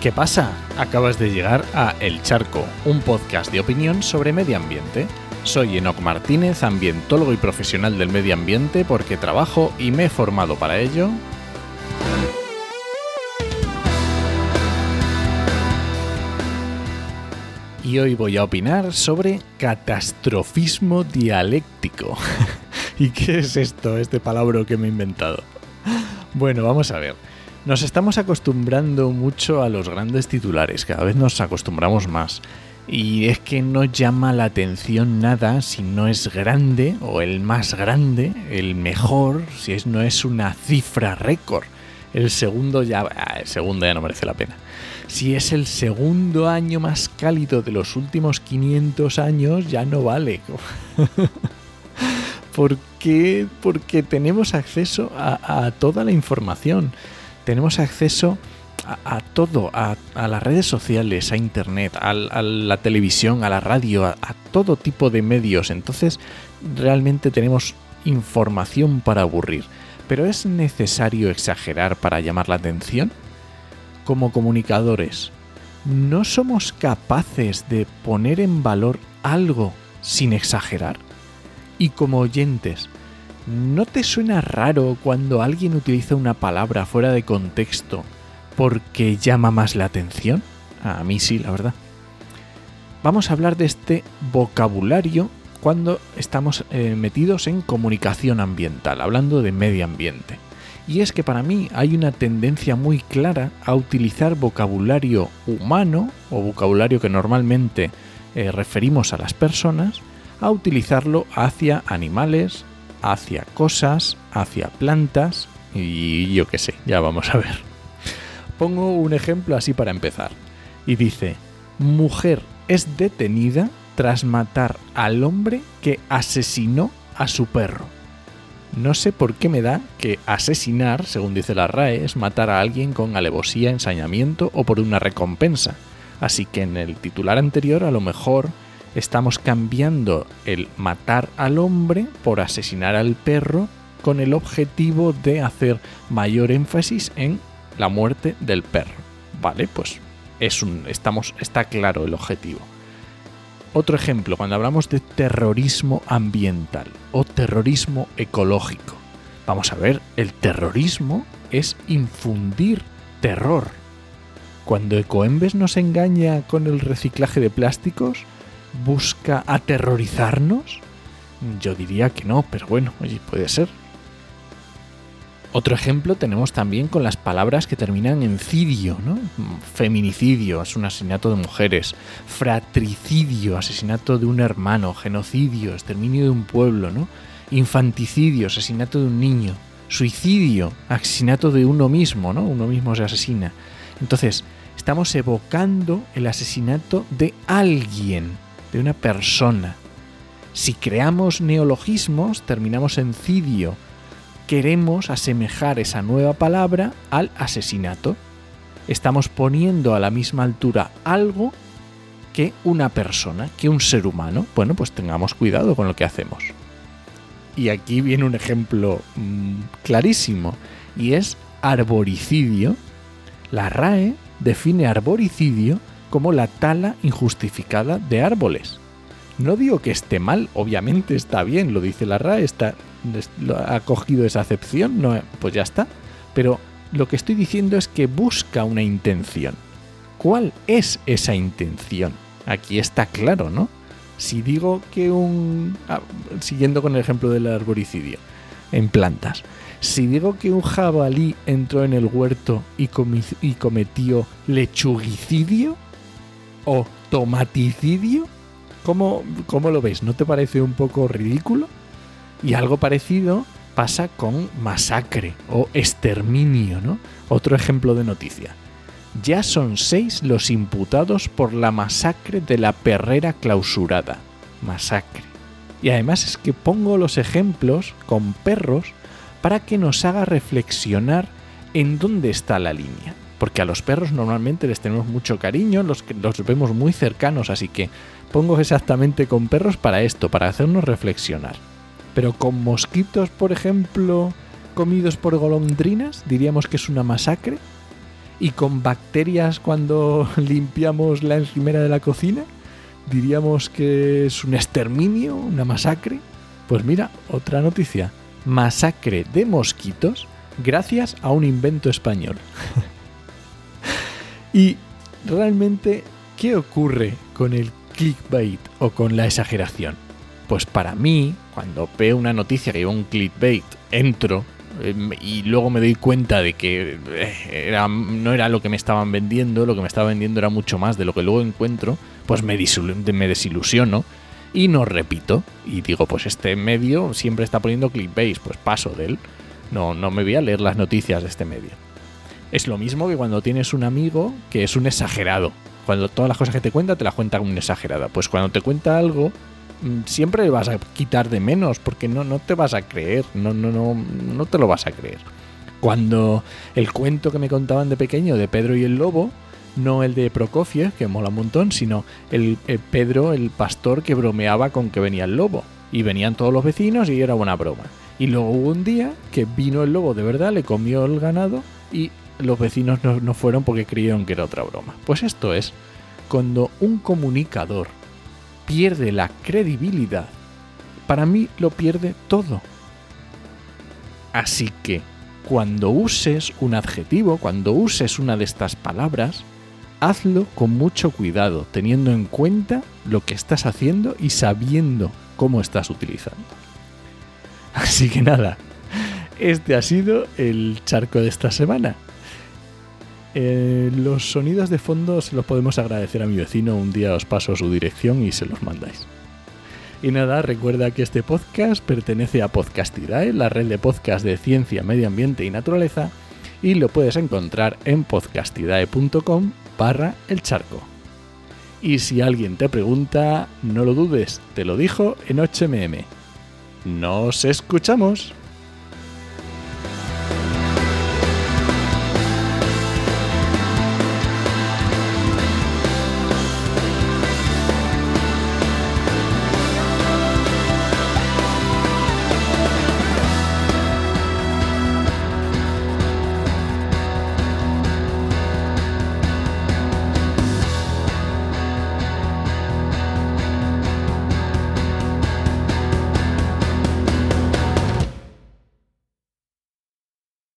¿Qué pasa? Acabas de llegar a El Charco, un podcast de opinión sobre medio ambiente. Soy Enoc Martínez, ambientólogo y profesional del medio ambiente porque trabajo y me he formado para ello. Y hoy voy a opinar sobre catastrofismo dialéctico. ¿Y qué es esto, este palabra que me he inventado? Bueno, vamos a ver. Nos estamos acostumbrando mucho a los grandes titulares, cada vez nos acostumbramos más. Y es que no llama la atención nada si no es grande o el más grande, el mejor, si es, no es una cifra récord. El segundo ya, ah, el segundo ya no merece la pena. Si es el segundo año más cálido de los últimos 500 años, ya no vale. ¿Por qué? Porque tenemos acceso a, a toda la información tenemos acceso a, todo, a, las redes sociales, a internet, a, la televisión, a la radio, a, todo tipo de medios. Entonces, realmente tenemos información para aburrir. Pero ¿es necesario exagerar para llamar la atención? Como comunicadores, ¿no somos capaces de poner en valor algo sin exagerar? Y como oyentes, ¿No te suena raro cuando alguien utiliza una palabra fuera de contexto porque llama más la atención? A mí sí, la verdad. Vamos a hablar de este vocabulario cuando estamos eh, metidos en comunicación ambiental, hablando de medio ambiente. Y es que para mí hay una tendencia muy clara a utilizar vocabulario humano o vocabulario que normalmente eh, referimos a las personas, a utilizarlo hacia animales, hacia cosas, hacia plantas y yo qué sé, ya vamos a ver. Pongo un ejemplo así para empezar. Y dice, mujer es detenida tras matar al hombre que asesinó a su perro. No sé por qué me da que asesinar, según dice la RAE, es matar a alguien con alevosía, ensañamiento o por una recompensa. Así que en el titular anterior a lo mejor estamos cambiando el matar al hombre por asesinar al perro con el objetivo de hacer mayor énfasis en la muerte del perro. Vale, pues es un, estamos, está claro el objetivo. Otro ejemplo, cuando hablamos de terrorismo ambiental o terrorismo ecológico. Vamos a ver, el terrorismo es infundir terror. Cuando Ecoembes nos engaña con el reciclaje de plásticos, busca aterrorizarnos? Yo diría que no, pero bueno, oye, puede ser. Otro ejemplo tenemos también con las palabras que terminan en cidio, ¿no? Feminicidio, es un asesinato de mujeres. Fratricidio, asesinato de un hermano. Genocidio, exterminio de un pueblo, ¿no? Infanticidio, asesinato de un niño. Suicidio, asesinato de uno mismo, ¿no? Uno mismo se asesina. Entonces, estamos evocando el asesinato de alguien de una persona. Si creamos neologismos, terminamos en cidio. Queremos asemejar esa nueva palabra al asesinato. Estamos poniendo a la misma altura algo que una persona, que un ser humano. Bueno, pues tengamos cuidado con lo que hacemos. Y aquí viene un ejemplo mm, clarísimo, y es arboricidio. La RAE define arboricidio como la tala injustificada de árboles. No digo que esté mal, obviamente está bien, lo dice la RAE, está, ha cogido esa acepción, no, pues ya está. Pero lo que estoy diciendo es que busca una intención. ¿Cuál es esa intención? Aquí está claro, ¿no? Si digo que un... Ah, siguiendo con el ejemplo del arboricidio en plantas. Si digo que un jabalí entró en el huerto y, cometió lechuguicidio, o tomaticidio? ¿Cómo, ¿Cómo lo ves? ¿No te parece un poco ridículo? Y algo parecido pasa con masacre o exterminio, ¿no? Otro ejemplo de noticia. Ya son seis los imputados por la masacre de la perrera clausurada. Masacre. Y además es que pongo los ejemplos con perros para que nos haga reflexionar en dónde está la línea porque a los perros normalmente les tenemos mucho cariño, los, los vemos muy cercanos, así que pongo exactamente con perros para esto, para hacernos reflexionar. Pero con mosquitos, por ejemplo, comidos por golondrinas, diríamos que es una masacre. y con bacterias cuando limpiamos la encimera de la cocina. Diríamos que es un exterminio, una masacre. Pues mira, otra noticia. Masacre de mosquitos gracias a un invento español. y realmente, ¿qué ocurre con el clickbait o con la exageración? Pues para mí, cuando veo una noticia que lleva un clickbait, entro em, y luego me doy cuenta de que eh, no era lo que me estaban vendiendo, lo que me estaba vendiendo era mucho más de lo que luego encuentro, pues me, me desilusiono y no repito. Y digo, pues este medio siempre está poniendo clickbait, pues paso de él. No, no me voy a leer las noticias de este medio. Es lo mismo que cuando tienes un amigo que es un exagerado. Cuando todas las cosas que te cuenta te las cuenta un exagerada. Pues cuando te cuenta algo, mm, siempre vas a quitar de menos porque no, no te vas a creer. No, no, no, no te lo vas a creer. Cuando el cuento que me contaban de pequeño de Pedro y el Lobo, no el de Prokofiev, que mola un montón, sino el, Pedro, el pastor que bromeaba con que venía el lobo. Y venían todos los vecinos y era una broma. Y luego hubo un día que vino el lobo de verdad, le comió el ganado y los vecinos no, no fueron porque creyeron que era otra broma. Pues esto es, cuando un comunicador pierde la credibilidad, para mí lo pierde todo. Así que cuando uses un adjetivo, cuando uses una de estas palabras, hazlo con mucho cuidado, teniendo en cuenta lo que estás haciendo y sabiendo cómo estás utilizando. Así que nada, este ha sido el charco de esta semana. Eh, los sonidos de fondo se los podemos agradecer a mi vecino. Un día os paso su dirección y se los mandáis. Y nada, recuerda que este podcast pertenece a Podcastidae, la red de podcast de ciencia, medio ambiente y naturaleza, y lo puedes encontrar en podcastidae.com barra el charco. Y si alguien te pregunta, no lo dudes, te lo dijo en 8mm. ¡Nos escuchamos!